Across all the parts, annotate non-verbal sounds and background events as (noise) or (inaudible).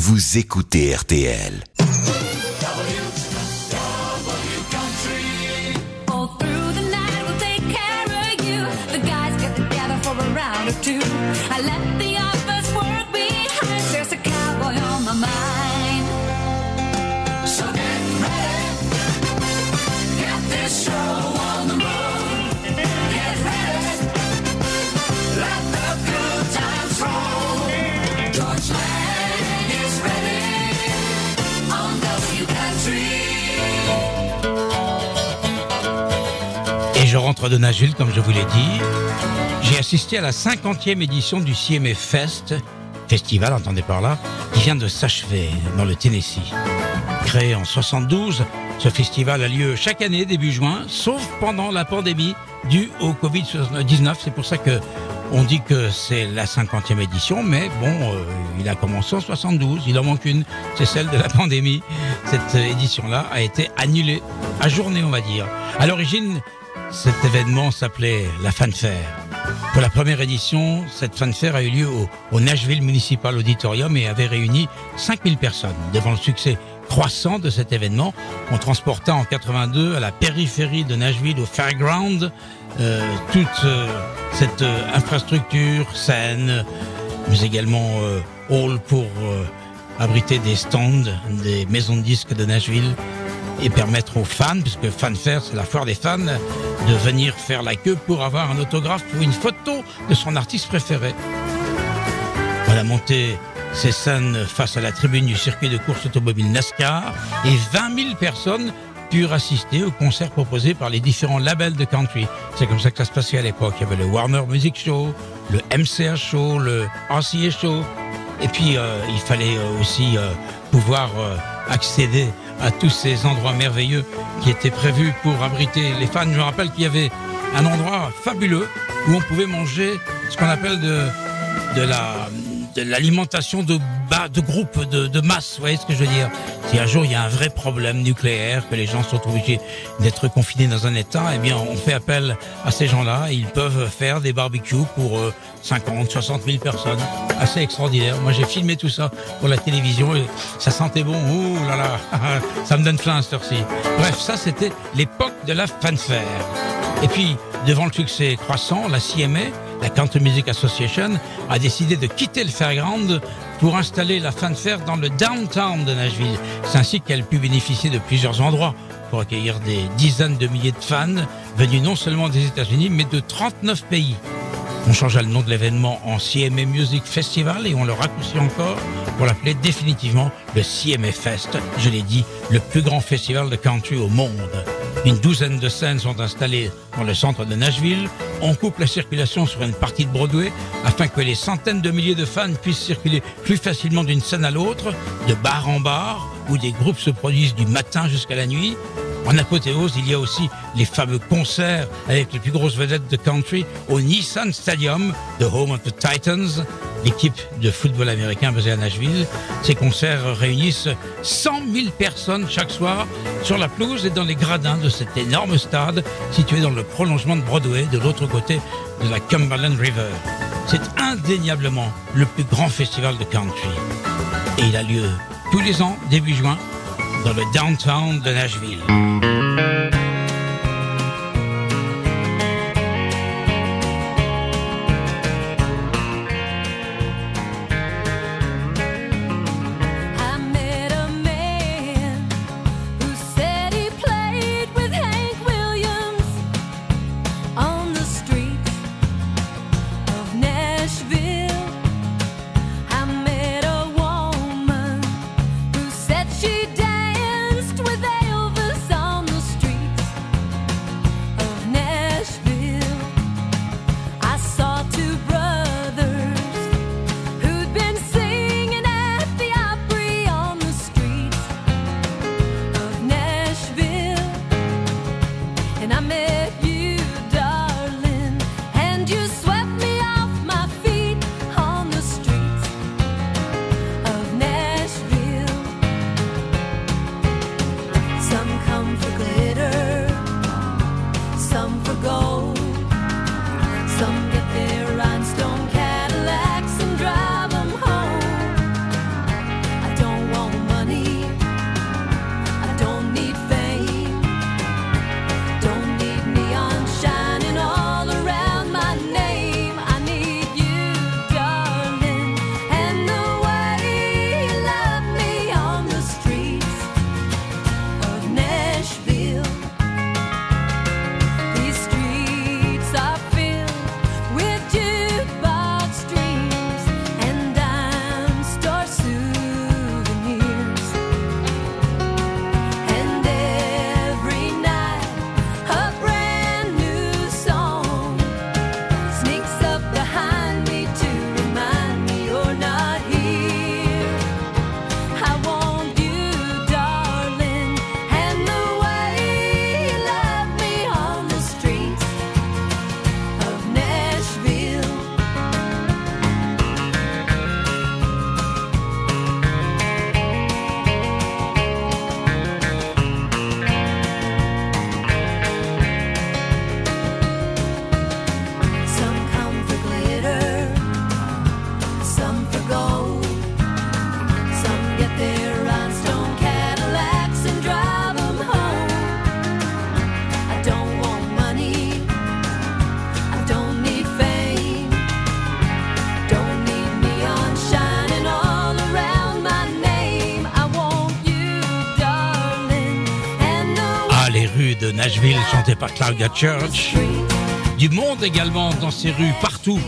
vous écoutez RTL. Through De Nashville, comme je vous l'ai dit. J'ai assisté à la 50e édition du CMA Fest, festival, entendez par là, qui vient de s'achever dans le Tennessee. Créé en 72, ce festival a lieu chaque année début juin, sauf pendant la pandémie due au Covid-19. C'est pour ça que on dit que c'est la 50e édition, mais bon, euh, il a commencé en 72, il en manque une, c'est celle de la pandémie. Cette édition-là a été annulée, ajournée on va dire. À l'origine, cet événement s'appelait la fanfare. Pour la première édition, cette fanfare a eu lieu au, Nashville Municipal Auditorium et avait réuni 5000 personnes. Devant le succès croissant de cet événement, on transporta en 82 à la périphérie de Nashville au Fairground euh, toute euh, cette euh, infrastructure, scène, mais également hall pour abriter des stands, des maisons de disques de Nashville et permettre aux fans, puisque Fanfare, c'est la foire des fans, de venir faire la queue pour avoir un autographe ou une photo de son artiste préféré. A monté ces scènes face à la tribune du circuit de course automobile NASCAR et 20 000 personnes purent assister aux concerts proposés par les différents labels de country. C'est comme ça que ça se passait à l'époque. Il y avait le Warner Music Show, le MCA Show, le RCA Show. Et puis, euh, il fallait euh, aussi euh, pouvoir accéder à tous ces endroits merveilleux qui étaient prévus pour abriter les fans. Je rappelle qu'il y avait un endroit fabuleux où on pouvait manger ce qu'on appelle de l'alimentation de de groupes de, masse, vous voyez ce que je veux dire Si un jour il y a un vrai problème nucléaire, que les gens sont obligés d'être confinés dans un état, eh bien on fait appel à ces gens-là, ils peuvent faire des barbecues pour euh, 50, 60 000 personnes, assez extraordinaire. Moi j'ai filmé tout ça pour la télévision et ça sentait bon, ouh là là, (laughs) ça me donne faim à cette heure-ci. Bref, ça c'était l'époque de la fanfare. Et puis, devant le succès croissant, la CMA, la Country Music Association, a décidé de quitter le fairground pour installer la fanfare dans le downtown de Nashville. C'est ainsi qu'elle pu bénéficier de plusieurs endroits pour accueillir des dizaines de milliers de fans venus non seulement des États-Unis, mais de 39 pays. On changea le nom de l'événement en CMA Music Festival et on le raccourcit encore pour l'appeler définitivement le CMA Fest. Je l'ai dit, le plus grand festival de country au monde. Une douzaine de scènes sont installées dans le centre de Nashville. On coupe la circulation sur une partie de Broadway afin que les centaines de milliers de fans puissent circuler plus facilement d'une scène à l'autre, de bar en bar, où des groupes se produisent du matin jusqu'à la nuit. En apothéose, il y a aussi les fameux concerts avec les plus grosses vedettes de country au Nissan Stadium, the home of the Titans, l'équipe de football américain basée à Nashville. Ces concerts réunissent 100 000 personnes chaque soir sur la pelouse et dans les gradins de cet énorme stade situé dans le prolongement de Broadway de l'autre côté de la Cumberland River. C'est indéniablement le plus grand festival de country. Et il a lieu tous les ans, début juin, dans le downtown de Nashville. Par Claudia Church. Du monde également dans ces rues, partout.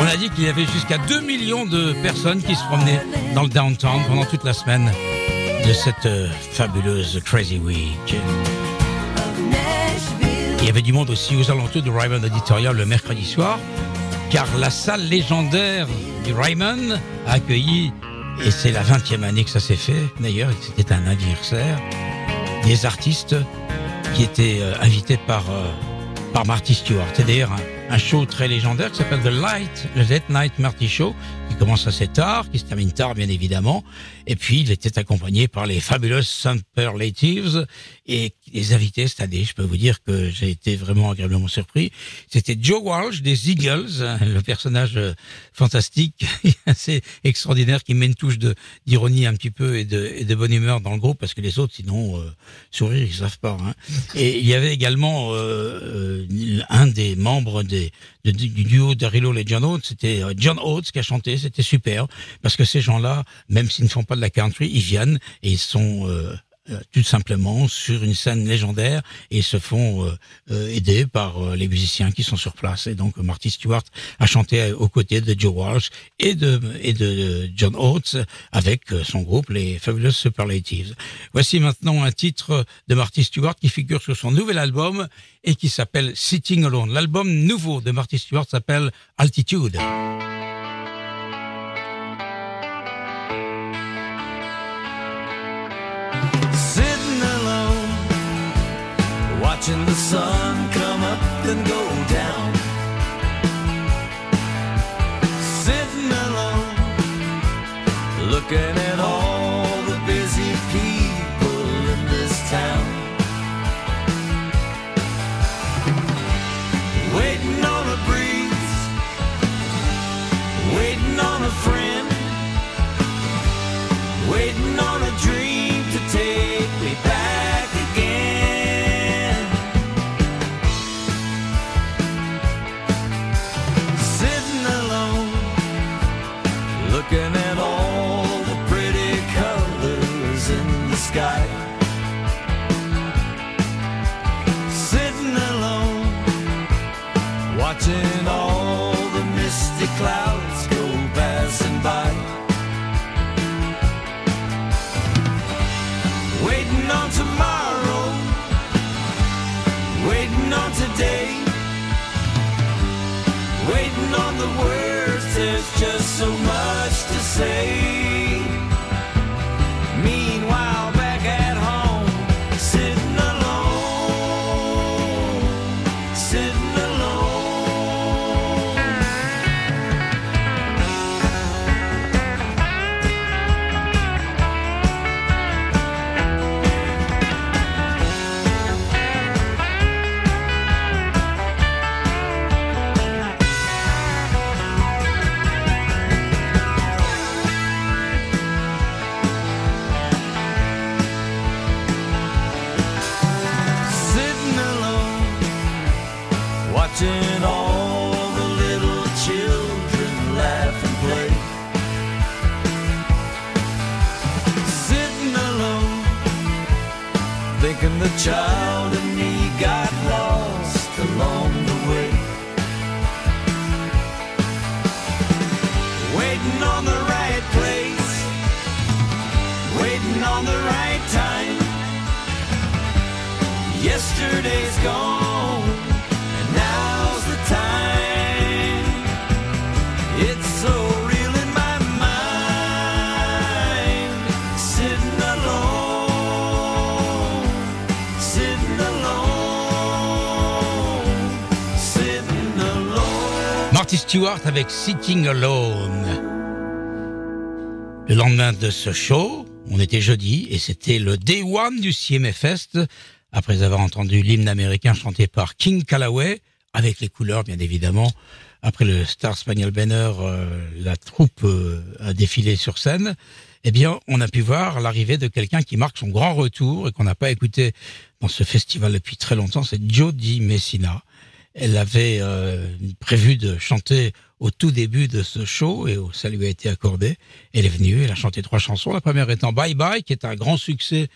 On a dit qu'il y avait jusqu'à 2 millions de personnes qui se promenaient dans le downtown pendant toute la semaine de cette euh, fabuleuse Crazy Week. Il y avait du monde aussi aux alentours du Ryman Auditorium le mercredi soir, car la salle légendaire du Ryman a accueilli, et c'est la 20e année que ça s'est fait d'ailleurs, c'était un anniversaire, des artistes qui étaient euh, invités par, euh, par Marty Stewart. C'est un show très légendaire qui s'appelle The Light, le Late Night Marty Show, qui commence assez tard, qui se termine tard bien évidemment. Et puis il était accompagné par les fabulous Superlatives et les invités cette année. Je peux vous dire que j'ai été vraiment agréablement surpris. C'était Joe Walsh des Eagles, le personnage fantastique, (laughs) assez extraordinaire, qui met une touche d'ironie un petit peu et de, et de bonne humeur dans le groupe parce que les autres, sinon, euh, sourire, ils savent pas. Hein. Et il y avait également euh, euh, un des membres des, du duo d'Arilo et John Oates, c'était euh, John Oates qui a chanté, c'était super, parce que ces gens-là, même s'ils ne font pas de la country, ils viennent et ils sont euh, euh, tout simplement sur une scène légendaire et se font euh, euh, aider par euh, les musiciens qui sont sur place. Et donc Marty Stewart a chanté aux côtés de Joe Walsh et de, et de John Oates avec son groupe, les Fabulous Superlatives. Voici maintenant un titre de Marty Stewart qui figure sur son nouvel album et qui s'appelle Sitting Alone. L'album nouveau de Marty Stewart s'appelle Altitude. And go sky. Stewart avec Sitting Alone. Le lendemain de ce show, on était jeudi et c'était le day one du CMA Fest. Après avoir entendu l'hymne américain chanté par King Callaway, avec les couleurs bien évidemment. Après le Star Spaniel Banner, euh, la troupe euh, a défilé sur scène. Eh bien, on a pu voir l'arrivée de quelqu'un qui marque son grand retour et qu'on n'a pas écouté dans ce festival depuis très longtemps. C'est Jody Messina. Elle avait euh, prévu de chanter au tout début de ce show et ça lui a été accordé. Elle est venue, elle a chanté trois chansons. La première étant Bye Bye, qui est un grand succès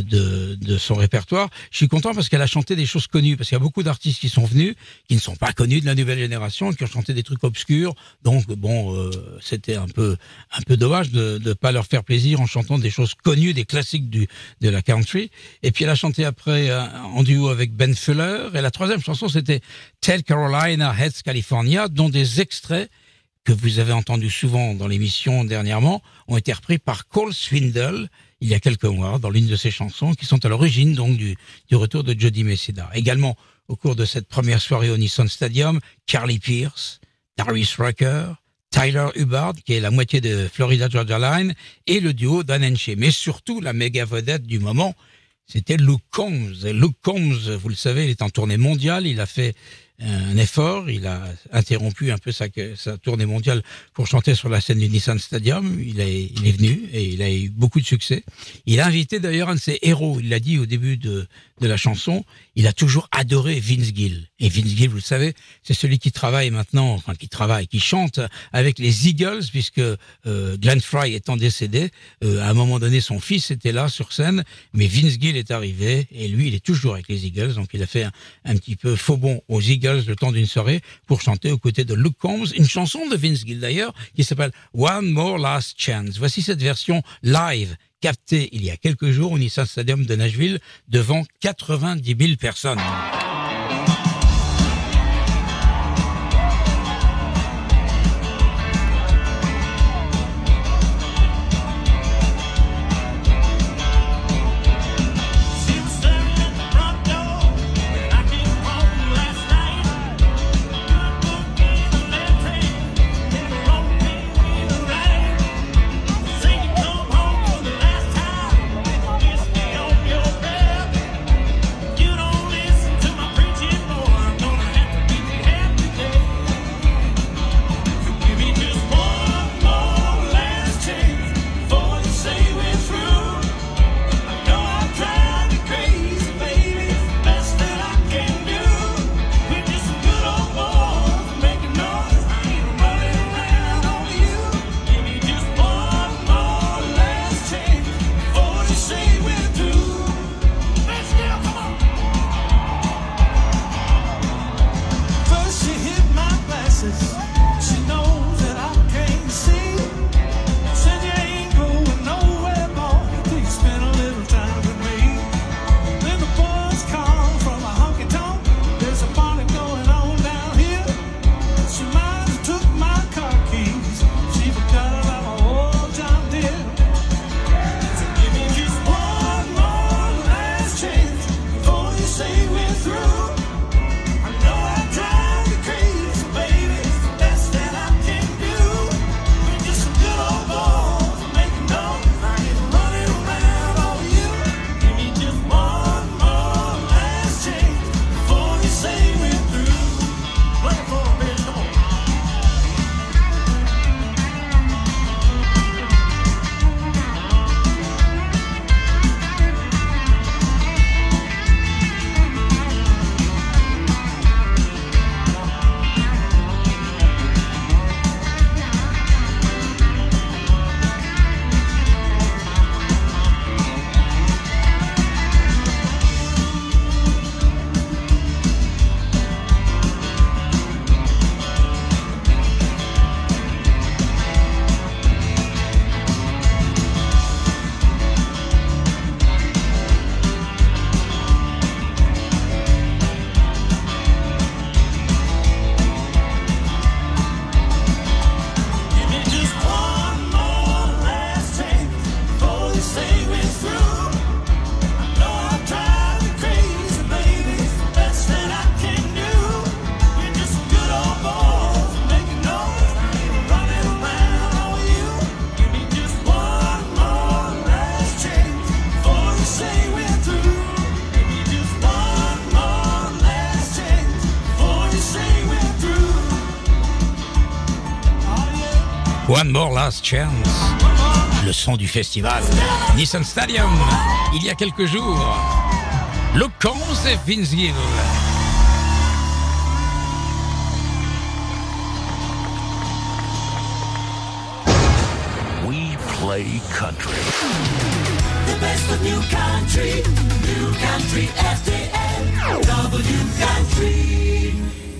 de, son répertoire. Je suis content parce qu'elle a chanté des choses connues, parce qu'il y a beaucoup d'artistes qui sont venus, qui ne sont pas connus de la nouvelle génération, qui ont chanté des trucs obscurs. Donc bon, euh, c'était un peu un peu dommage de ne pas leur faire plaisir en chantant des choses connues, des classiques du de la country. Et puis elle a chanté après euh, en duo avec Ben Fuller. Et la troisième chanson, c'était Tell Carolina Heads California, dont des extraits que vous avez entendus souvent dans l'émission dernièrement ont été repris par Cole Swindle il y a quelques mois dans l'une de ses chansons qui sont à l'origine donc du, retour de Jody Messina. Également au cours de cette première soirée au Nissan Stadium, Carly Pierce, Darius Rucker, Tyler Hubbard, qui est la moitié de Florida Georgia Line, et le duo Dan Enche. Mais surtout, la méga vedette du moment, c'était Luke Combs. Et Luke Combs, vous le savez, il est en tournée mondiale. Il a fait un effort. Il a interrompu un peu sa, sa tournée mondiale pour chanter sur la scène du Nissan Stadium. Il est, venu et il a eu beaucoup de succès. Il a invité d'ailleurs un de ses héros. Il l'a dit au début de, de la chanson. Il a toujours adoré Vince Gill. Et Vince Gill, vous le savez, c'est celui qui travaille maintenant, enfin qui travaille, qui chante avec les Eagles, puisque euh, Glenn Fry étant décédé, euh, à un moment donné, son fils était là sur scène, mais Vince Gill est arrivé et lui, il est toujours avec les Eagles. Donc il a fait un, un petit peu faux bon aux Eagles le temps d'une soirée pour chanter aux côtés de Luke Combs, une chanson de Vince Gill d'ailleurs, qui s'appelle One More Last Chance. Voici cette version live captée il y a quelques jours au Nissan Stadium de Nashville devant 90 000 personnes. One More Last Chance, le son du festival Nissan Stadium, il y a quelques jours. Luke Combs et Vince Gill. We play country. The best of new country, new country RTL, W Country.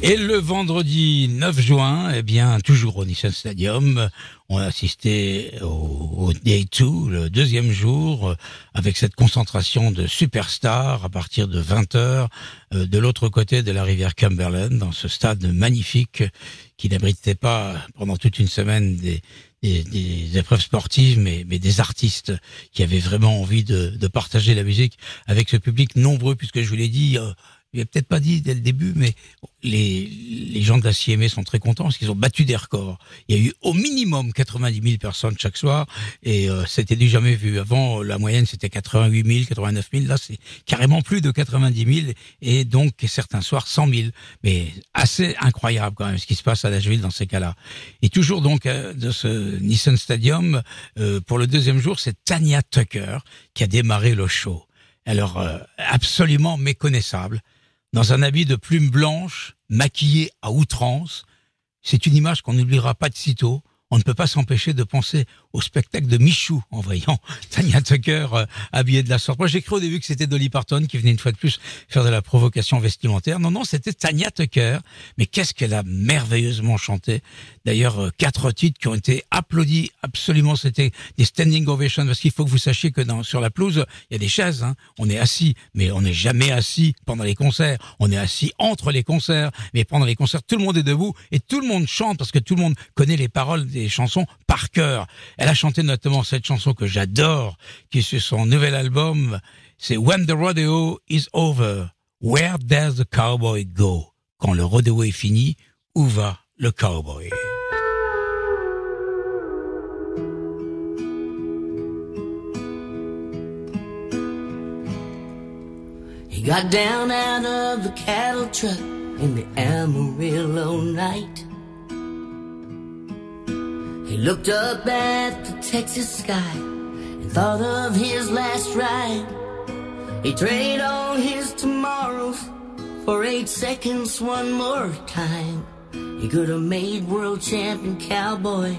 Et le vendredi 9 juin, eh bien, toujours au Nissan Stadium, on a assisté au, Day 2, le deuxième jour, euh, avec cette concentration de superstars à partir de 20h euh, de l'autre côté de la rivière Cumberland, dans ce stade magnifique qui n'abritait pas pendant toute une semaine des, épreuves sportives, mais, des artistes qui avaient vraiment envie de, de partager la musique avec ce public nombreux, puisque je vous l'ai dit, euh, je l'ai peut-être pas dit dès le début, mais les, les gens de la CMA sont très contents parce qu'ils ont battu des records. Il y a eu au minimum 90 000 personnes chaque soir et euh, c'était du jamais vu. Avant, la moyenne c'était 88 000, 89 000. Là, c'est carrément plus de 90 000 et donc certains soirs 100 000. Mais assez incroyable quand même ce qui se passe à Nashville dans ces cas-là. Et toujours donc euh, de ce Nissan Stadium, euh, pour le deuxième jour, c'est Tanya Tucker qui a démarré le show. Alors, euh, absolument méconnaissable dans un habit de plume blanche, maquillé à outrance. C'est une image qu'on n'oubliera pas de sitôt. On ne peut pas s'empêcher de penser au spectacle de Michou en voyant (laughs) Tanya Tucker euh, habillée de la sorte. Moi, j'ai cru au début que c'était Dolly Parton qui venait une fois de plus faire de la provocation vestimentaire. Non, non, c'était Tanya Tucker. Mais qu'est-ce qu'elle a merveilleusement chanté. D'ailleurs, euh, quatre titres qui ont été applaudis. Absolument, c'était des standing ovations parce qu'il faut que vous sachiez que dans, sur la pelouse, il y a des chaises. Hein. On est assis, mais on n'est jamais assis pendant les concerts. On est assis entre les concerts. Mais pendant les concerts, tout le monde est debout et tout le monde chante parce que tout le monde connaît les paroles des chansons par cœur. Elle a chanté notamment cette chanson que j'adore, qui est sur son nouvel album. C'est When the Rodeo is Over. Where does the cowboy go? Quand le rodeo est fini, où va le cowboy? He got down out of the cattle truck in the Amarillo night. He looked up at the Texas sky and thought of his last ride. He traded all his tomorrows for eight seconds one more time. He could have made world champion cowboy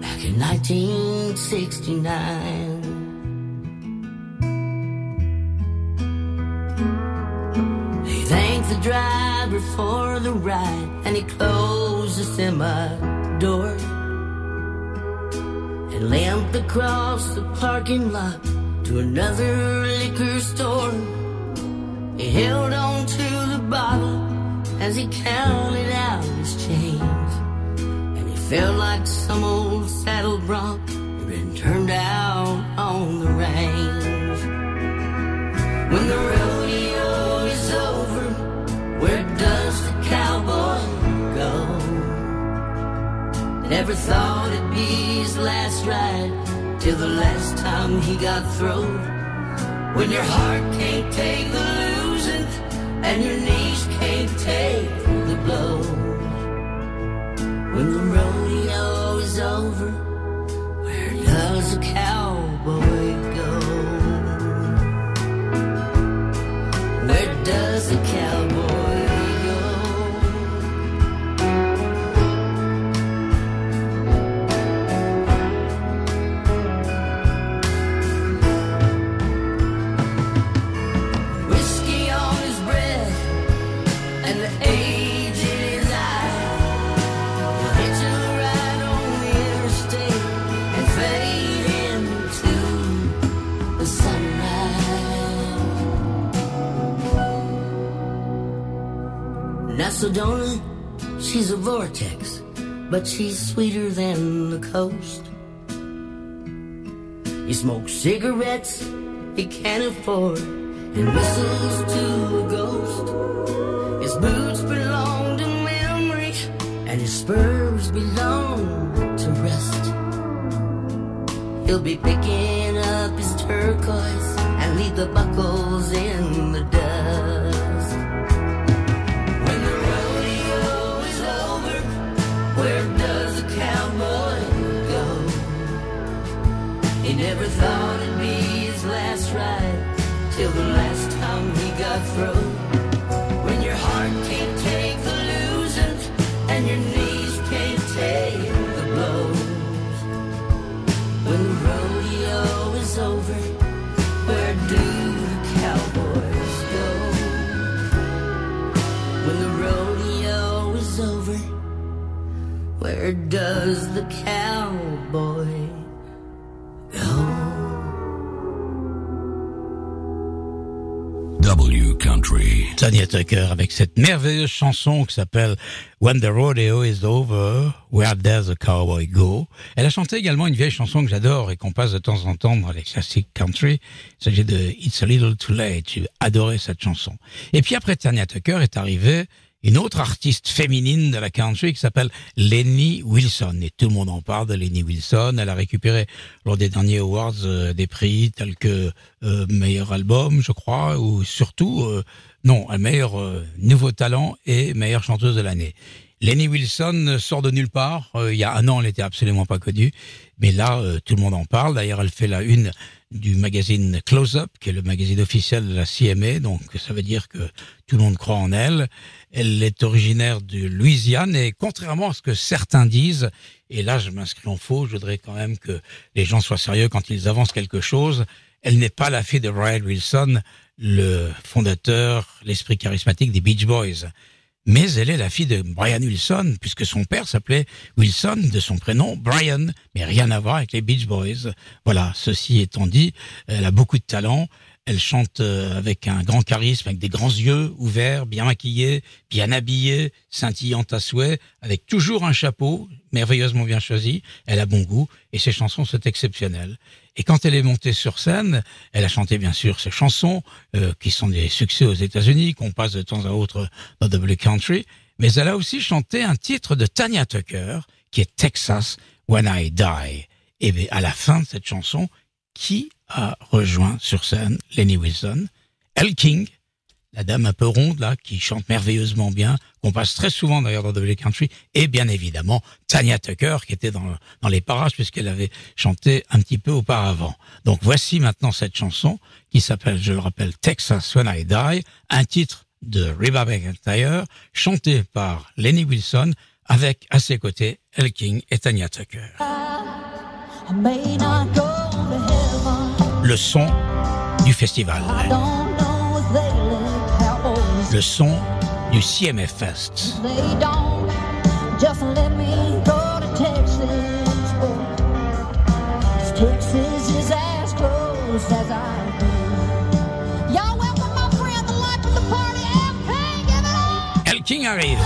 back in 1969. He thanked the driver for the ride and he closed the semi door and limped across the parking lot to another liquor store. He held on to the bottle as he counted out his change. And he felt like some old saddle bronc had been turned out on the range. When the rodeo Never thought it'd be his last ride till the last time he got thrown. When your heart can't take the losing and your knees can't take the blow. When the rodeo is over, where does a cowboy Sedona, she's a vortex, but she's sweeter than the coast. He smokes cigarettes he can't afford and whistles to a ghost. His boots belong to memory and his spurs belong to rust. He'll be picking up his turquoise and leave the buckles in the dust. till the last time we got through. When your heart can't take the losing and your knees can't take the blows. When the rodeo is over, where do the cowboys go? When the rodeo is over, where does the cow Tanya Tucker avec cette merveilleuse chanson qui s'appelle When the Rodeo is Over, Where Does the Cowboy Go? Elle a chanté également une vieille chanson que j'adore et qu'on passe de temps en temps dans les classiques country. Il s'agit de It's a Little Too Late. J'ai adoré cette chanson. Et puis après Tanya Tucker est arrivée une autre artiste féminine de la country qui s'appelle Lenny Wilson. Et tout le monde en parle de Lenny Wilson. Elle a récupéré lors des derniers awards euh, des prix tels que euh, meilleur album, je crois, ou surtout, euh, non, un meilleur euh, nouveau talent et meilleure chanteuse de l'année. Lenny Wilson sort de nulle part. Euh, il y a un an, elle n'était absolument pas connue. Mais là, euh, tout le monde en parle. D'ailleurs, elle fait la une du magazine Close Up, qui est le magazine officiel de la CMA. Donc, ça veut dire que tout le monde croit en elle. Elle est originaire de Louisiane et contrairement à ce que certains disent, et là, je m'inscris en faux, je voudrais quand même que les gens soient sérieux quand ils avancent quelque chose. Elle n'est pas la fille de Brian Wilson, le fondateur, l'esprit charismatique des Beach Boys mais elle est la fille de Brian Wilson, puisque son père s'appelait Wilson, de son prénom Brian, mais rien à voir avec les Beach Boys. Voilà, ceci étant dit, elle a beaucoup de talent, elle chante euh, avec un grand charisme, avec des grands yeux ouverts, bien maquillée, bien habillée, scintillante à souhait, avec toujours un chapeau, merveilleusement bien choisi, elle a bon goût, et ses chansons sont exceptionnelles. Et quand elle est montée sur scène, elle a chanté bien sûr ses chansons, euh, qui sont des succès aux États-Unis, qu'on passe de temps à autre dans W Country, mais elle a aussi chanté un titre de Tanya Tucker, qui est Texas When I Die. Et à la fin de cette chanson, qui a rejoint sur scène Lenny Wilson Elle King, la dame un peu ronde là, qui chante merveilleusement bien, qu'on passe très souvent d'ailleurs dans W Country, et bien évidemment Tanya Tucker qui était dans, dans les parages puisqu'elle avait chanté un petit peu auparavant. Donc voici maintenant cette chanson qui s'appelle, je le rappelle, Texas When I Die, un titre de Reba McEntire, chanté par Lenny Wilson avec à ses côtés El King et Tanya Tucker. Le son du festival, le son du CMF Fest. they don't. Just let me go to Texas. boy. 'Cause Texas is as close as I've been. Y'all welcome my friend, the life of the party, Al King. Arrive.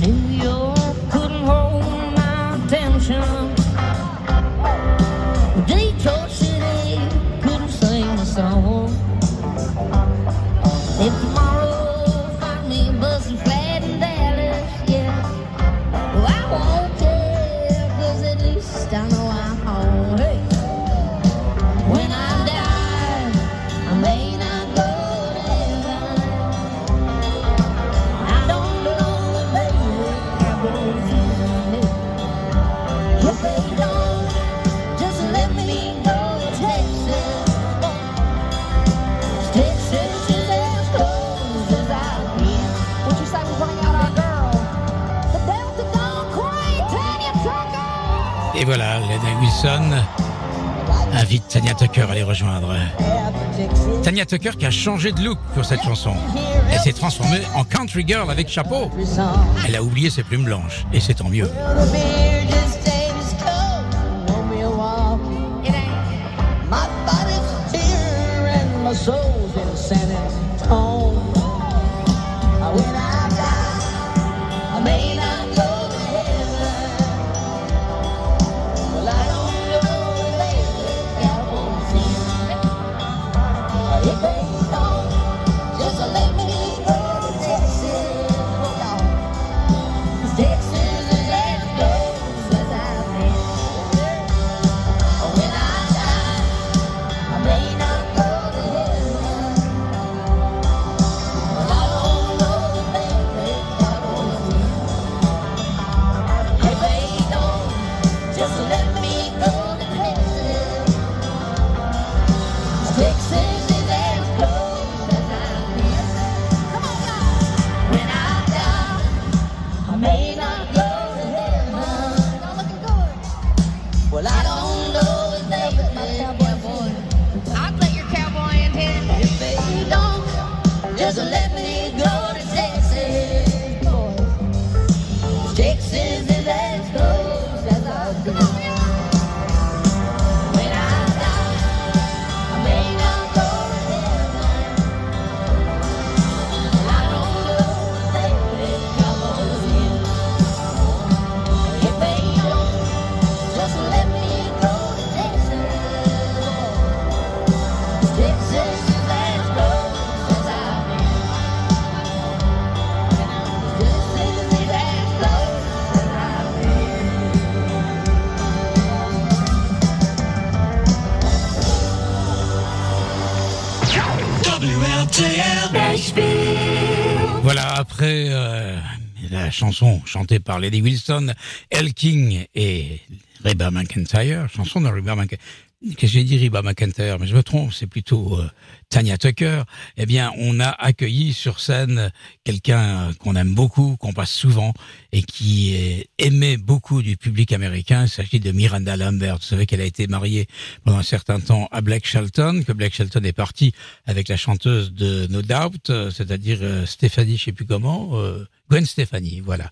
New York couldn't hold my attention. À les rejoindre. Tanya Tucker qui a changé de look pour cette chanson. Elle s'est transformée en country girl avec chapeau. Elle a oublié ses plumes blanches, et c'est tant mieux. doesn't let me go. Euh, la chanson chantée par Lady Wilson, El King et Reba McIntyre, chanson de Reba McIntyre. Que j'ai dit Reba McIntyre? Mais je me trompe, c'est plutôt euh, Tanya Tucker. Eh bien, on a accueilli sur scène quelqu'un qu'on aime beaucoup, qu'on passe souvent et qui est aimé beaucoup du public américain. Il s'agit de Miranda Lambert. Vous savez qu'elle a été mariée pendant un certain temps à Blake Shelton, que Blake Shelton est parti avec la chanteuse de No Doubt, euh, c'est-à-dire euh, Stéphanie, je sais plus comment, euh, Gwen Stefani, voilà.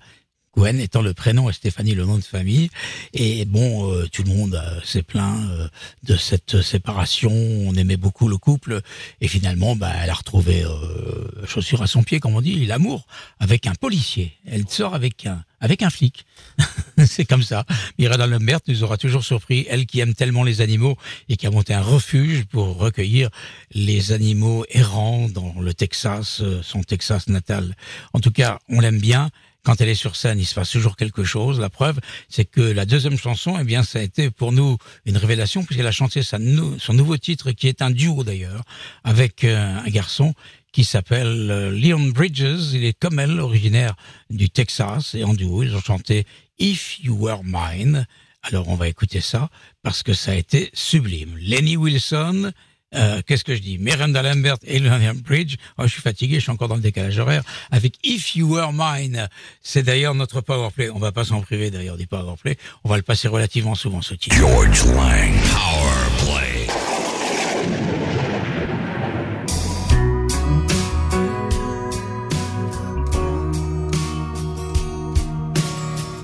Gwen étant le prénom et Stéphanie le nom de famille. Et bon, euh, tout le monde s'est plaint euh, de cette séparation. On aimait beaucoup le couple. Et finalement, bah, elle a retrouvé euh, chaussure à son pied, comme on dit, l'amour avec un policier. Elle sort avec un avec un flic. (laughs) C'est comme ça. Miranda Lambert nous aura toujours surpris, elle qui aime tellement les animaux et qui a monté un refuge pour recueillir les animaux errants dans le Texas, euh, son Texas natal. En tout cas, on l'aime bien. Quand elle est sur scène, il se passe toujours quelque chose. La preuve, c'est que la deuxième chanson, eh bien, ça a été pour nous une révélation puisqu'elle a chanté son nouveau titre, qui est un duo d'ailleurs, avec euh, un garçon qui s'appelle euh, Leon Bridges. Il est comme elle, originaire du Texas, et en duo, ils ont chanté If You Were Mine. Alors, on va écouter ça parce que ça a été sublime. Lenny Wilson. euh, Qu'est-ce que je dis? Miranda Lambert et Leon Bridge. Oh, je suis fatigué, je suis encore dans le décalage horaire. Avec If You Were Mine, c'est d'ailleurs notre powerplay. On va pas s'en priver d'ailleurs du powerplay. On va le passer relativement souvent ce titre. George Lang Power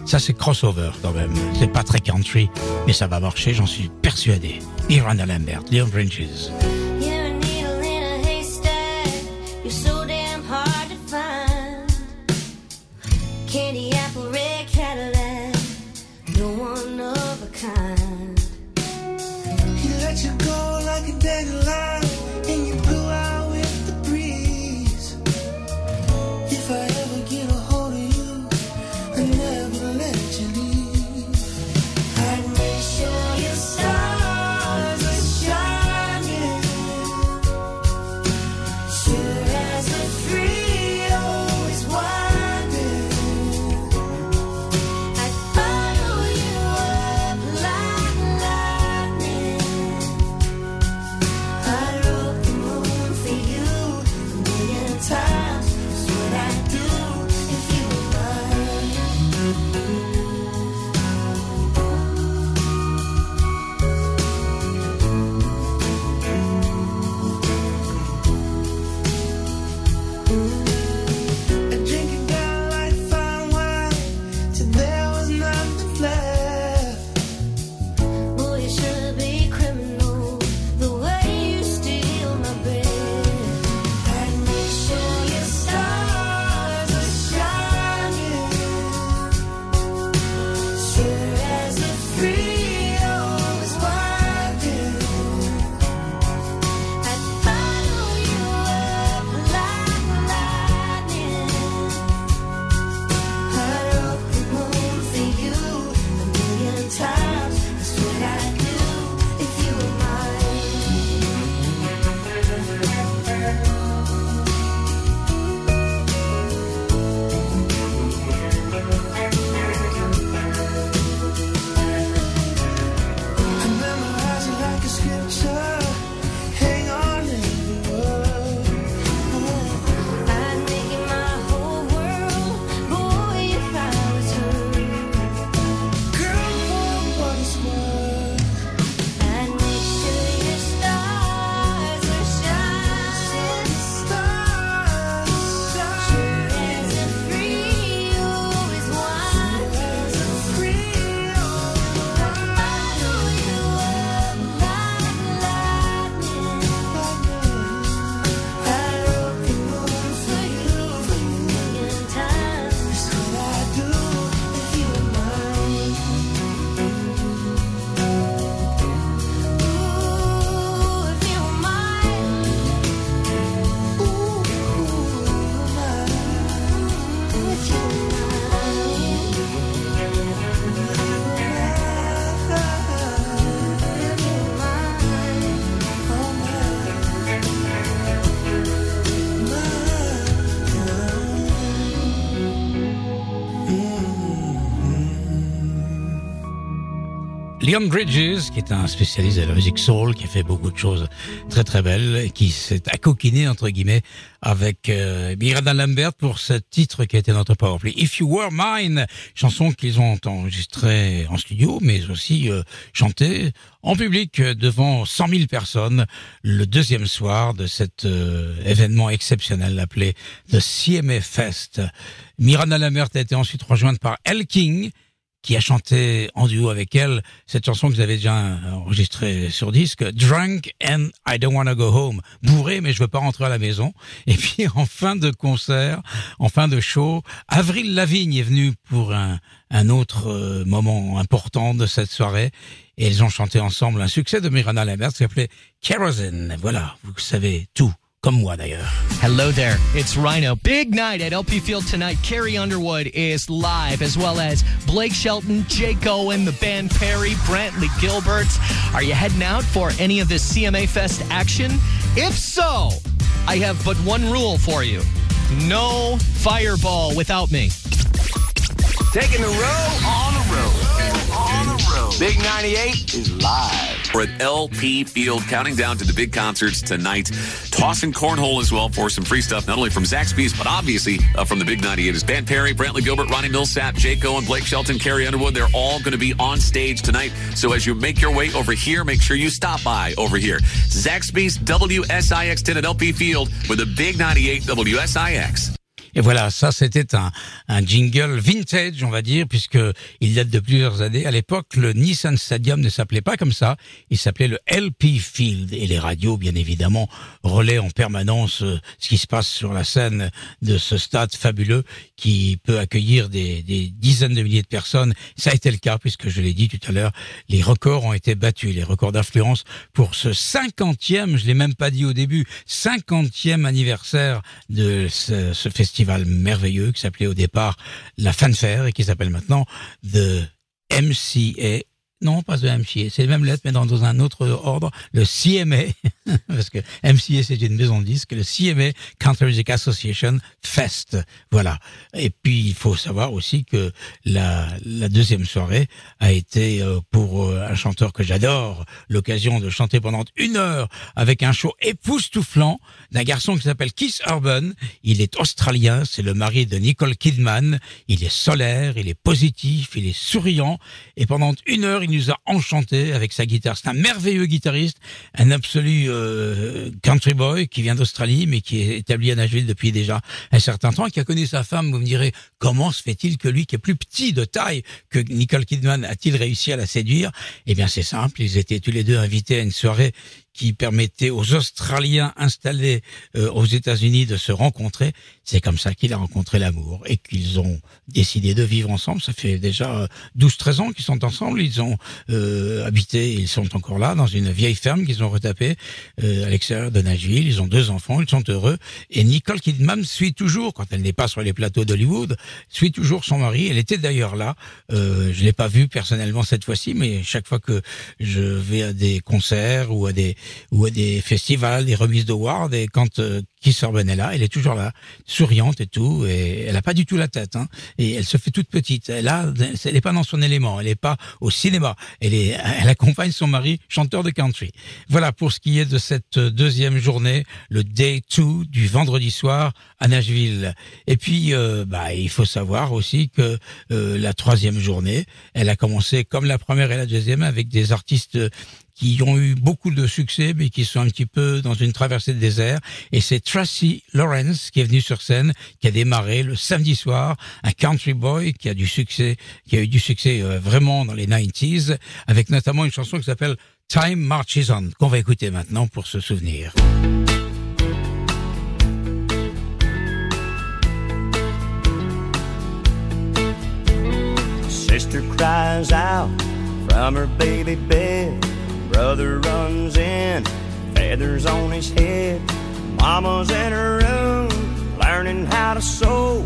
Ça, c'est crossover quand même. C'est pas très country, mais ça va marcher, j'en suis persuadé. Miranda Lambert, Leon Bridges. Leon Bridges, qui est un spécialiste de la musique soul, qui a fait beaucoup de choses très très belles, qui s'est accoquiné entre guillemets avec euh, Miranda Lambert pour ce titre qui a été notre powerplay. If You Were Mine, chanson qu'ils ont enregistrée en studio, mais aussi euh, chantée en public devant 100 000 personnes le deuxième soir de cet euh, événement exceptionnel appelé The CMA Fest. Miranda Lambert a été ensuite rejointe par El King, qui a chanté en duo avec elle cette chanson que vous avez déjà enregistrée sur disque, Drunk and I Don't Wanna Go Home. Bourré, mais je veux pas rentrer à la maison. Et puis, (laughs) en fin de concert, en fin de show, Avril Lavigne est venue pour un, un autre euh, moment important de cette soirée. Et elles ont chanté ensemble un succès de Miranda Lambert qui s'appelait Kerosene. Voilà, vous savez tout. Comme moi d'ailleurs. Hello there, it's Rhino. Big night at LP Field tonight. Carrie Underwood is live, as well as Blake Shelton, Jake Owen, the band Perry, Brantley Gilbert. Are you heading out for any of this CMA Fest action? If so, I have but one rule for you no fireball without me. Taking the road on the road. On the road. Big 98 is live. We're at LP Field, counting down to the big concerts tonight. Tossing cornhole as well for some free stuff, not only from Zaxby's, but obviously uh, from the Big 98 is Dan Perry, Brantley Gilbert, Ronnie Millsap, Jake Owen, Blake Shelton, Carrie Underwood. They're all going to be on stage tonight. So as you make your way over here, make sure you stop by over here. Zaxby's WSIX 10 at LP Field with the Big 98 WSIX. Et voilà, ça c'était un, un jingle vintage, on va dire, puisque il date de plusieurs années. À l'époque, le Nissan Stadium ne s'appelait pas comme ça, il s'appelait le LP Field. Et les radios, bien évidemment, relaient en permanence euh, ce qui se passe sur la scène de ce stade fabuleux qui peut accueillir des, des dizaines de milliers de personnes. Ça a été le cas, puisque je l'ai dit tout à l'heure, les records ont été battus, les records d'affluence pour ce cinquantième, je l'ai même pas dit au début, cinquantième anniversaire de ce festival merveilleux qui s'appelait au départ la Fanfare et qui s'appelle maintenant The MCA. Non, pas The MCA, c'est les mêmes lettres, mais dans, un autre ordre, le CMA, (laughs) parce que MCA c'est une maison de disques, le CMA Country Music Association Fest. Voilà. Et puis, il faut savoir aussi que la, la deuxième soirée a été euh, pour euh, un chanteur que j'adore, l'occasion de chanter pendant une heure avec un show époustouflant d'un garçon qui s'appelle Keith Urban. Il est australien, c'est le mari de Nicole Kidman. Il est solaire, il est positif, il est souriant. Et pendant une heure, il nous a enchantés avec sa guitare. C'est un merveilleux guitariste, un absolu euh, country boy qui vient d'Australie, mais qui est établi à Nashville depuis déjà un certain temps, et qui a connu sa femme. Vous me direz, comment se fait-il que lui, qui est plus petit de taille que Nicole Kidman, a-t-il réussi à la séduire? Eh bien, c'est simple. Ils étaient tous les deux invités à une soirée qui permettait aux Australiens installés euh, aux États-Unis de se rencontrer. C'est comme ça qu'il a rencontré l'amour et qu'ils ont décidé de vivre ensemble. Ça fait déjà 12-13 ans qu'ils sont ensemble. Ils ont euh, habité, ils sont encore là, dans une vieille ferme qu'ils ont retapée euh, à l'extérieur de Nashville. Ils ont deux enfants, ils sont heureux. Et Nicole Kidman suit toujours, quand elle n'est pas sur les plateaux d'Hollywood, suit toujours son mari. Elle était d'ailleurs là. Euh, je l'ai pas vue personnellement cette fois-ci, mais chaque fois que je vais à des concerts ou à des ou à des festivals, des remises d'awards, et quand Keith Urban est là, elle est toujours là, souriante et tout, et elle a pas du tout la tête, hein, et elle se fait toute petite. Elle elle est pas dans son élément, elle est pas au cinéma, elle est, elle accompagne son mari, chanteur de country. Voilà pour ce qui est de cette deuxième journée, le day 2 du vendredi soir à Nashville. Et puis, euh, bah, il faut savoir aussi que euh, la troisième journée, elle a commencé comme la première et la deuxième avec des artistes qui ont eu beaucoup de succès, mais qui sont un petit peu dans une traversée de désert. Et c'est Tracy Lawrence qui est venu sur scène, qui a démarré le samedi soir, un country boy qui a du succès, qui a eu du succès euh, vraiment dans les 90s, avec notamment une chanson qui s'appelle Time Marches On, qu'on va écouter maintenant pour se souvenir. Sister cries out from her baby bed. Brother runs in, feathers on his head. Mama's in her room, learning how to sew.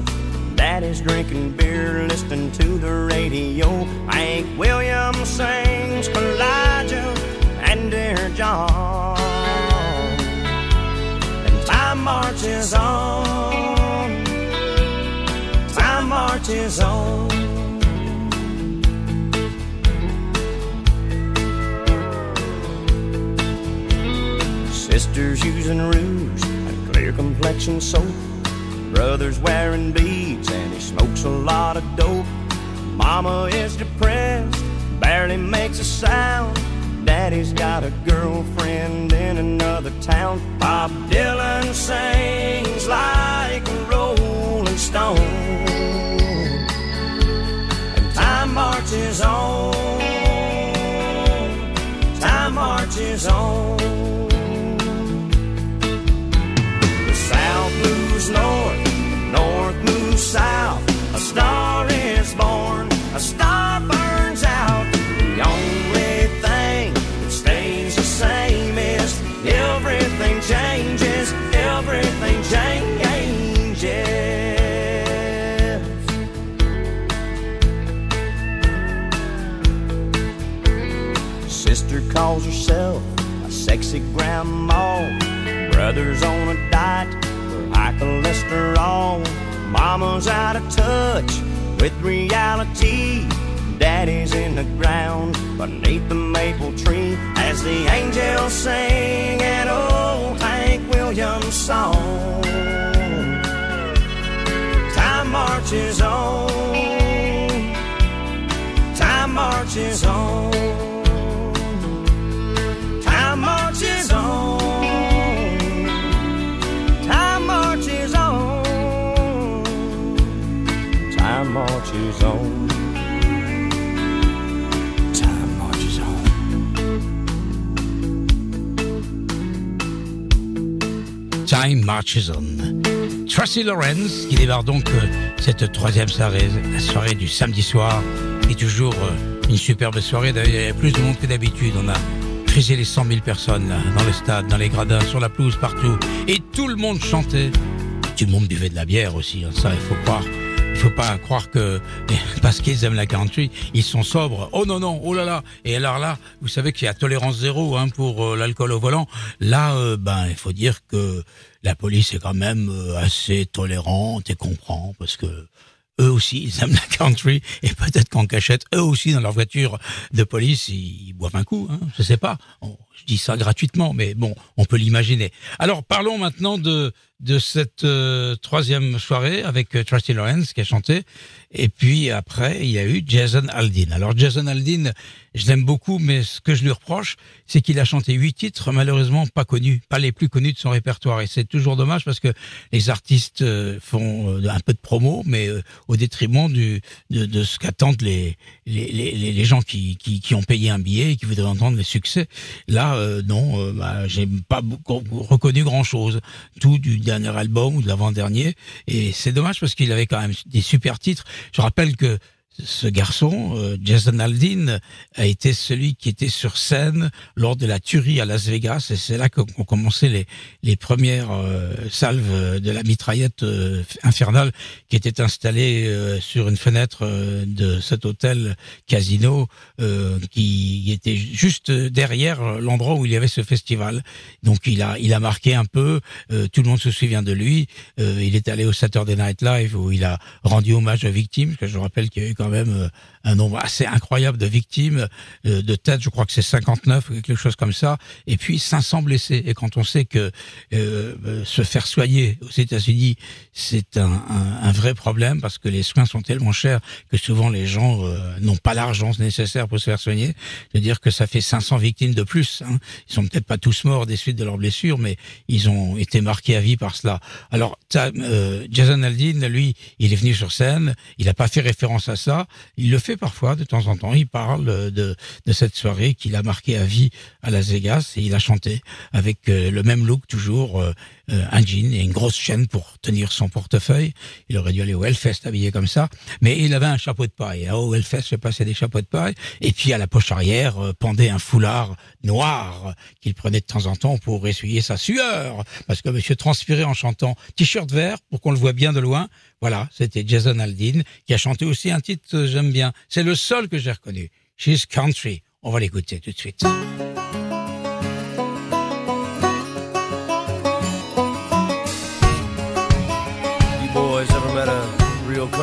Daddy's drinking beer, listening to the radio. Hank Williams sings Elijah and Dear John. And time marches on. Sisters using rouge and clear complexion soap. Brother's wearing beads and he smokes a lot of dope. Mama is depressed, barely makes a sound. Daddy's got a girlfriend in another town. Bob Dylan sings like a rolling stone. And time marches on. Time marches on. Moves north, north moves south. A star is born, a star burns out. The only thing that stays the same is everything changes, everything changes. Sister calls herself a sexy grandma. Brother's on a cholesterol. Mama's out of touch with reality. Daddy's in the ground beneath the maple tree as the angels sing an old Hank Williams song. Time marches on. Time marches on. Time Marches On. Tracy Lawrence qui démarre donc euh, cette troisième soirée, la soirée du samedi soir, est toujours euh, une superbe soirée. D'ailleurs, il y a plus de monde que d'habitude. On a frisé les 100 000 personnes là, dans le stade, dans les gradins, sur la pelouse, partout. Et tout le monde chantait. Tout le monde buvait de la bière aussi, hein, ça il faut croire. Il faut pas croire que (laughs) parce qu'ils aiment la country, ils sont sobres. Oh non non, oh là là. Et alors là, vous savez qu'il y a tolérance zéro hein, pour euh, l'alcool au volant. Là, ben il faut dire que la police est quand même euh, assez tolérante et comprend parce que eux aussi, ils aiment la country et peut-être qu'en cachette, eux aussi dans leur voiture de police, ils, boivent un coup. Hein, je sais pas. Je dis ça gratuitement, mais bon, on peut l'imaginer. Alors parlons maintenant de de cette euh, troisième soirée avec euh, Tracy Lawrence qui a chanté. Et puis après, il y a eu Jason Aldean. Alors Jason Aldean, je l'aime beaucoup, mais ce que je lui reproche, c'est qu'il a chanté huit titres, malheureusement pas connus, pas les plus connus de son répertoire. Et c'est toujours dommage parce que les artistes euh, font euh, un peu de promo, mais euh, au détriment du, de, de ce qu'attendent les, les, les, les- gens qui, qui, qui ont payé un billet et qui voudraient entendre les succès. Là, euh, non, bah, j'ai pas beaucoup reconnu grand-chose. Tout du dernier album ou de l'avant-dernier. Et c'est dommage parce qu'il avait quand même des super titres. Je rappelle que ce garçon, euh, Jason Aldean, a été celui qui était sur scène lors de la tuerie à Las Vegas, et c'est là qu'ont commencé les, premières euh, salves de la mitraillette euh, infernale qui était installée sur une fenêtre de cet hôtel casino qui était juste derrière l'endroit où il y avait ce festival. Donc il a marqué un peu. tout le monde se souvient de lui. Il est allé au Saturday Night Live où il a rendu hommage aux victimes. Parce que je rappelle qu'il y a eu quand même euh, un nombre assez incroyable de victimes euh, de tête. Je crois que c'est 59 ou quelque chose comme ça. Et puis 500 blessés. Et quand on sait que euh, euh, se faire soigner aux États-Unis, c'est un, un, un vrai problème parce que les soins sont tellement chers que souvent les gens euh, n'ont pas l'argent nécessaire pour se faire soigner. Je veux dire que ça fait 500 victimes de plus. Hein. Ils sont peut-être pas tous morts des suites de leurs blessures, mais ils ont été marqués à vie par cela. Alors, euh, Jason Aldean, lui, il est venu sur scène. Il n'a pas fait référence à ça. Il le fait parfois, de temps en temps. Il parle de, de cette soirée qu'il a marquée à vie à Las Vegas et il a chanté avec euh, le même look toujours, euh, un jean et une grosse chaîne pour tenir son portefeuille. Il aurait dû aller au Hellfest habillé comme ça, mais il avait un chapeau de paille. Ah, Au Hellfest, je sais pas, c'est des chapeaux de paille. Et puis à la poche arrière euh, pendait un foulard noir qu'il prenait de temps en temps pour essuyer sa sueur, parce que Monsieur transpirait en chantant t-shirt vert pour qu'on le voit bien de loin. Voilà, c'était Jason Aldean qui a chanté aussi un titre que j'aime bien. C'est le seul que j'ai reconnu. She's Country. On va l'écouter tout de suite.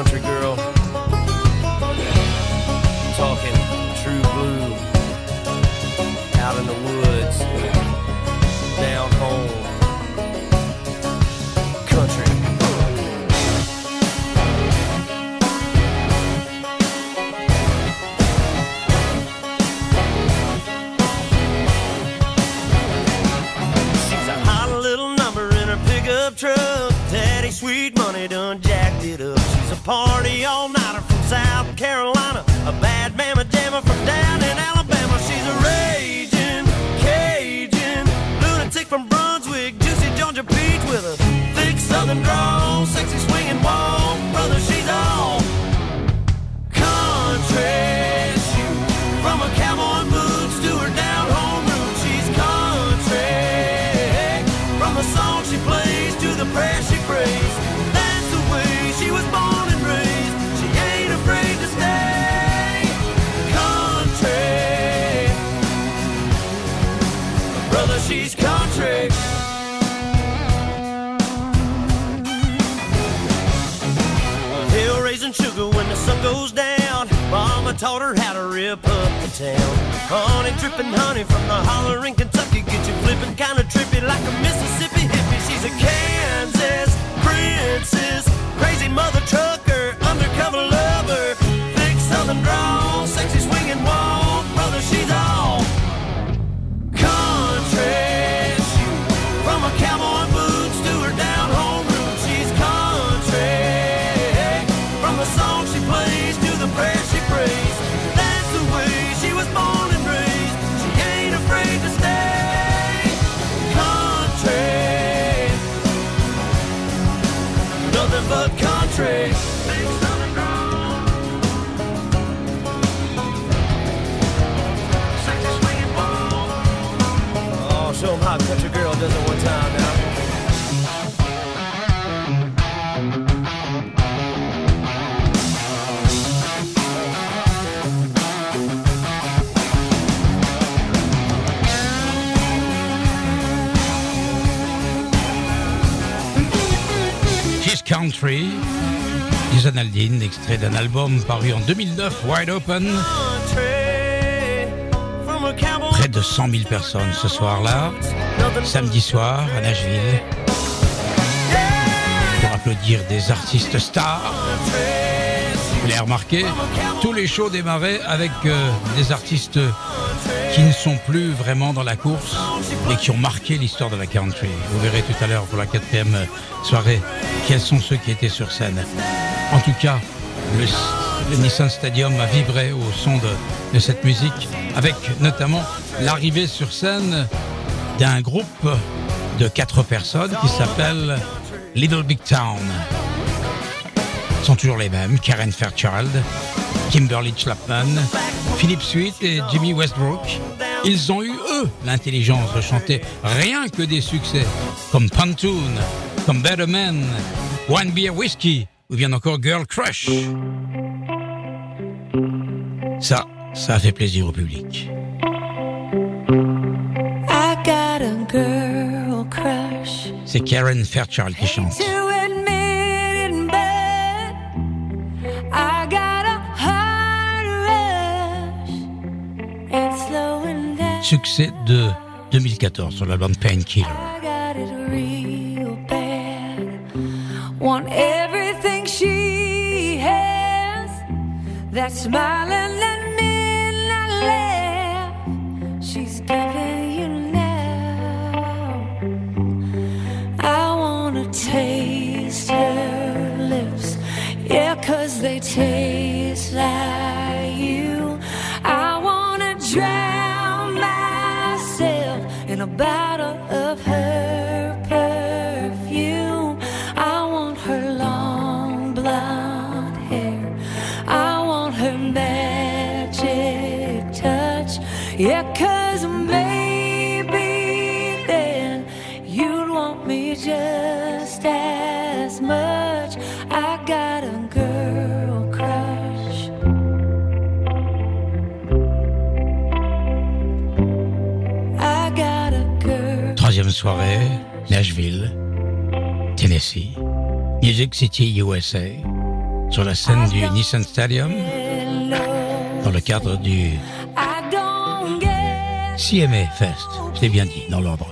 Country girl? Taught her how to rip up the town. Honey dripping honey from the holler in Kentucky. Get you flipping kinda trippy like a Mississippi hippie. She's a Kansas princess. Crazy mother trucker, Lisanne Aldin, extrait d'un album paru en 2009, Wide Open. Près de 100 000 personnes ce soir-là, samedi soir à Nashville, pour applaudir des artistes stars. Vous l'avez remarqué, tous les shows démarraient avec euh, des artistes qui ne sont plus vraiment dans la course et qui ont marqué l'histoire de la country. Vous verrez tout à l'heure pour la quatrième soirée quels sont ceux qui étaient sur scène. En tout cas, le, Nissan Stadium a vibré au son de, cette musique avec notamment l'arrivée sur scène d'un groupe de quatre personnes qui s'appelle Little Big Town sont toujours les mêmes, Karen Fairchild, Kimberly Chapman, Philip Sweet et Jimmy Westbrook. Ils ont eu, eux, l'intelligence de chanter rien que des succès, comme Pontoon, comme Better Man, One Beer Whiskey, ou bien encore Girl Crush. Ça, ça a fait plaisir au public. C'est Karen Fairchild qui chante. Succès de 2014 sur l'album Painkiller. Want everything she has. That smiling and that midnight laugh. She's giving you now. I wanna taste her lips. Yeah, cause they taste like you. I wanna drown myself in a bottle Nashville, Tennessee, Music City, USA, sur la scène du Nissan Stadium, dans le cadre du CMA Fest. L'ai bien dit, dans l'ordre.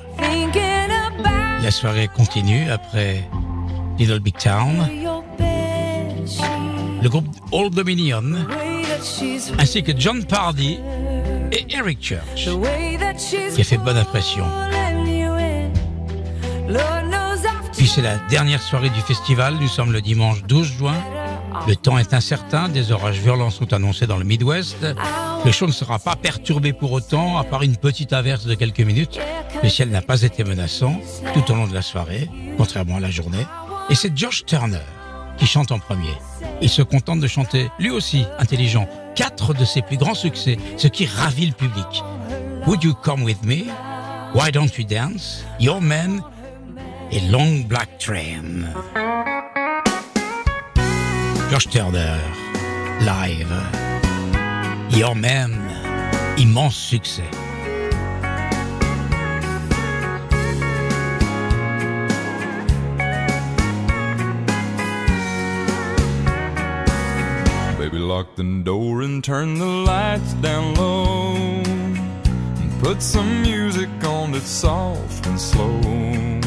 La soirée continue après Little Big Town, le groupe Old Dominion, ainsi que John Pardy et Eric Church, qui a fait bonne impression. C'est la dernière soirée du festival, nous sommes le dimanche 12 juin, Le temps est incertain, des orages violents sont annoncés dans le Midwest. Le show ne sera pas perturbé pour autant, à part une petite averse de quelques minutes. Le ciel n'a pas été menaçant tout au long de la soirée, contrairement à la journée. Et c'est Josh Turner qui chante en premier. Il se contente de chanter, lui aussi intelligent, quatre de ses plus grands succès, ce qui ravit le public. Would You Come With Me? Why Don't We Dance? Your Man et Long Black Train. Josh Turner, live. Your Man, immense succès. Baby, lock the door and turn the lights down low. And put some music on that's soft and slow.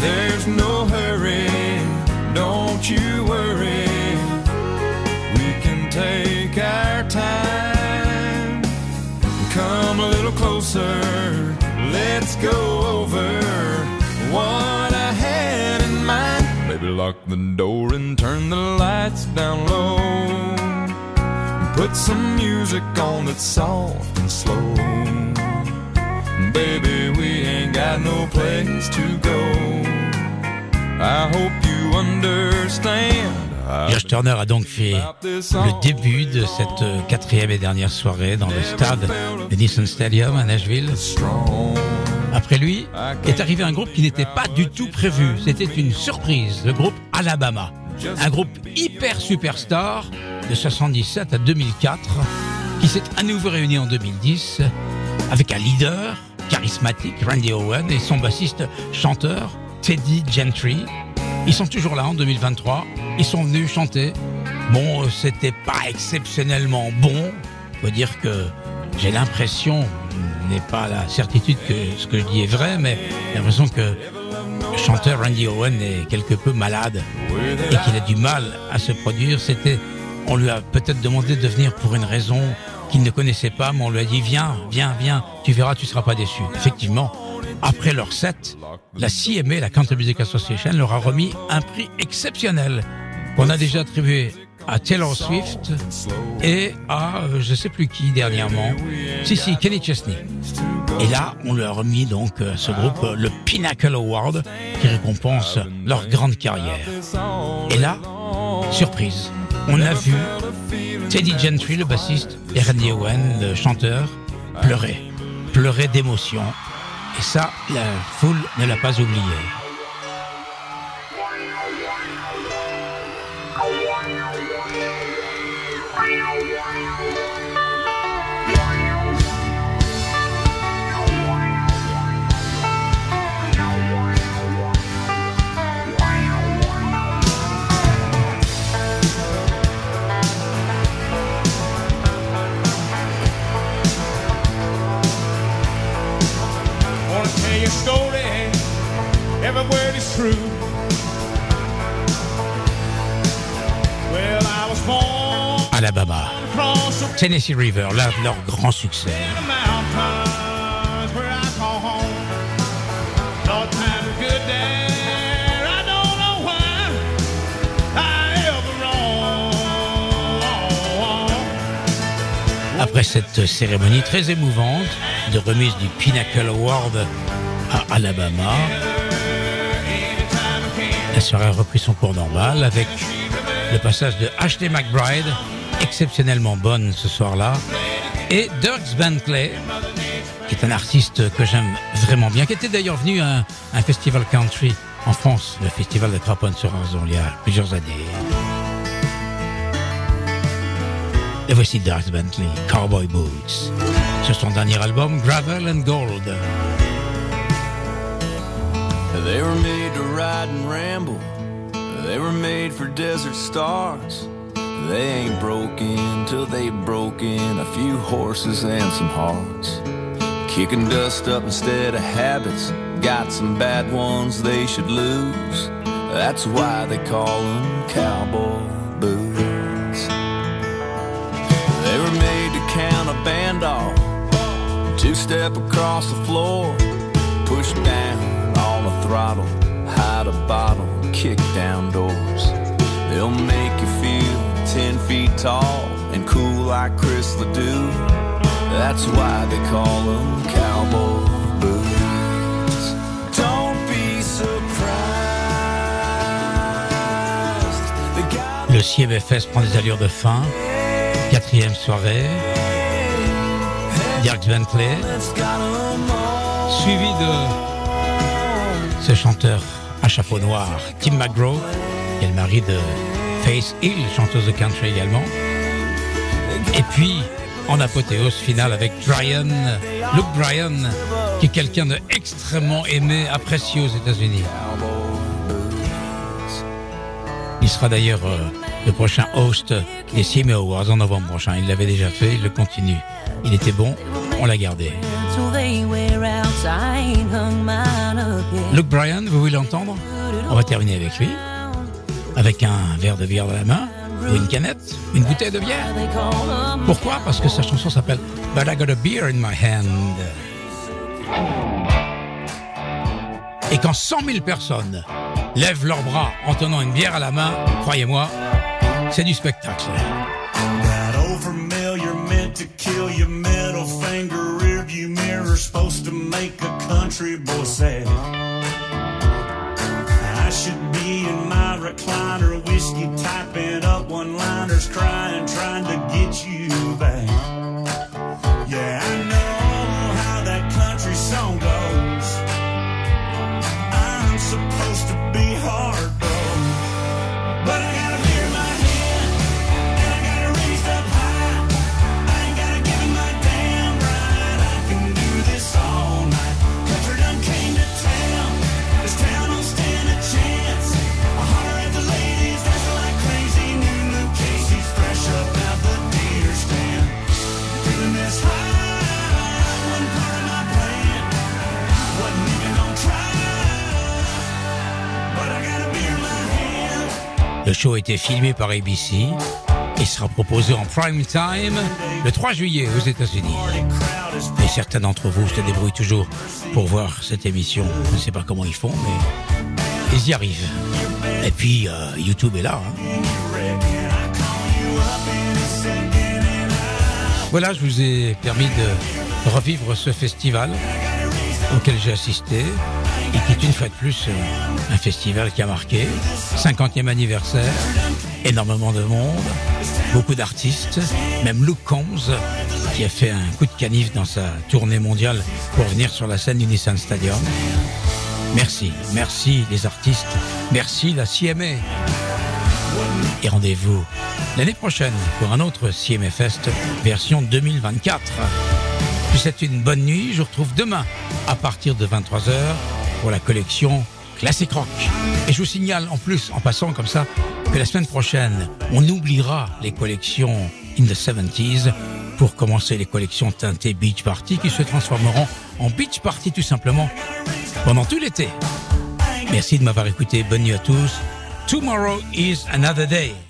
There's no hurry, don't you worry. We can take our time. Come a little closer, let's go over what I had in mind. Baby, lock the door and turn the lights down low. Put some music on that's soft and slow. Baby, we ain't got no place to go. Josh Turner a donc fait le début de cette euh, quatrième et dernière soirée dans le stade de Nissan Stadium à Nashville. Après lui est arrivé un groupe qui n'était pas du tout prévu. C'était une surprise, le groupe Alabama. Un groupe hyper superstar de 77 à 2004 qui s'est à nouveau réuni en 2010 avec un leader charismatique, Randy Owen, et son bassiste chanteur, Teddy Gentry. Ils sont toujours là en 2023. Ils sont venus chanter. Bon, euh, c'était pas exceptionnellement bon. Faut dire que j'ai l'impression, n'ai pas la certitude que ce que je dis est vrai, mais j'ai l'impression que le chanteur Randy Owen est quelque peu malade et qu'il a du mal à se produire. C'était, on lui a peut-être demandé de venir pour une raison qu'il ne connaissait pas, mais on lui a dit viens, viens, viens, tu verras, tu seras pas déçu. Effectivement, après leur set, la CMA, la Country Music Association, leur a remis un prix exceptionnel qu'on a déjà attribué à Taylor Swift et à euh, je sais plus qui dernièrement. Si si, Kenny Chesney. Et là, on leur a remis donc euh, ce groupe euh, le Pinnacle Award qui récompense leur grande carrière. Et là, surprise, on a vu Teddy Gentry, le bassiste, et Randy Owen, le chanteur, pleurer, pleurer d'émotion. Et ça, la foule ne l'a pas oublié. Tennessee River, l'un de leurs grands succès. Après cette cérémonie très émouvante de remise du Pinnacle Award à Alabama, la soirée a repris son cours normal avec le passage de Ashley McBride, exceptionnellement bonne ce soir-là, et Dirks Bentley, qui est un artiste que j'aime vraiment bien, qui était d'ailleurs venu à un, festival country en France, le festival de Craponne-sur-Arzon, il y a plusieurs années. Et voici Dirks Bentley, Cowboy Boots, sur son dernier album Gravel and Gold. They were made to ride and ramble. They were made for desert stars. They ain't broken till they've broken a few horses and some hearts. Kicking dust up instead of habits. Got some bad ones they should lose. That's why they call them cowboy boots. They were made to count a band off. Two step across the floor. Push down on the throttle. Hide a bottle. Kick down doors. They'll make you feel ten feet tall and cool like Chris Ledoux. That's why they call them cowboy boots. Don't be surprised. Le CMFS prend des allures de fin. Quatrième soirée. Dirk Bentley. Suivi de ce chanteur à chapeau noir, Tim McGraw, qui est le mari de Faith Hill, chanteuse de country également. Et puis, en apothéose finale avec Brian, Luke Bryan, qui est quelqu'un d'extrêmement aimé, apprécié aux États-Unis. Il sera d'ailleurs euh, le prochain host des CMA Awards en novembre prochain. Il l'avait déjà fait, il le continue. Il était bon, on l'a gardé. Luke Bryan, vous voulez l'entendre? On va terminer avec lui, avec un verre de bière dans la main, ou une canette, une bouteille de bière. Pourquoi? Parce que sa chanson s'appelle But I Got a Beer in My Hand. Et quand 100 000 personnes lèvent leurs bras en tenant une bière à la main, croyez-moi, c'est du spectacle. Recliner, whiskey typing up one-liners, crying, trying to get you back. Filmé par ABC et sera proposé en prime time le 3 juillet aux États-Unis. Et certains d'entre vous se débrouillent toujours pour voir cette émission. Je ne sais pas comment ils font, mais ils y arrivent. Et puis, euh, YouTube est là. hein. Voilà, je vous ai permis de revivre ce festival auquel j'ai assisté et qui est une fois de plus euh, un festival qui a marqué 50e anniversaire, énormément de monde, beaucoup d'artistes, même Luke Combs qui a fait un coup de canif dans sa tournée mondiale pour venir sur la scène du Nissan Stadium. Merci, merci les artistes, merci la CMA. Et rendez-vous l'année prochaine pour un autre CMA Fest version 2024. Je vous souhaite une bonne nuit. Je vous retrouve demain à partir de 23h pour la collection Classic Rock. Et je vous signale en plus, en passant comme ça, que la semaine prochaine, on oubliera les collections In the 70s pour commencer les collections teintées Beach Party qui se transformeront en Beach Party tout simplement pendant tout l'été. Merci de m'avoir écouté. Bonne nuit à tous. Tomorrow is another day.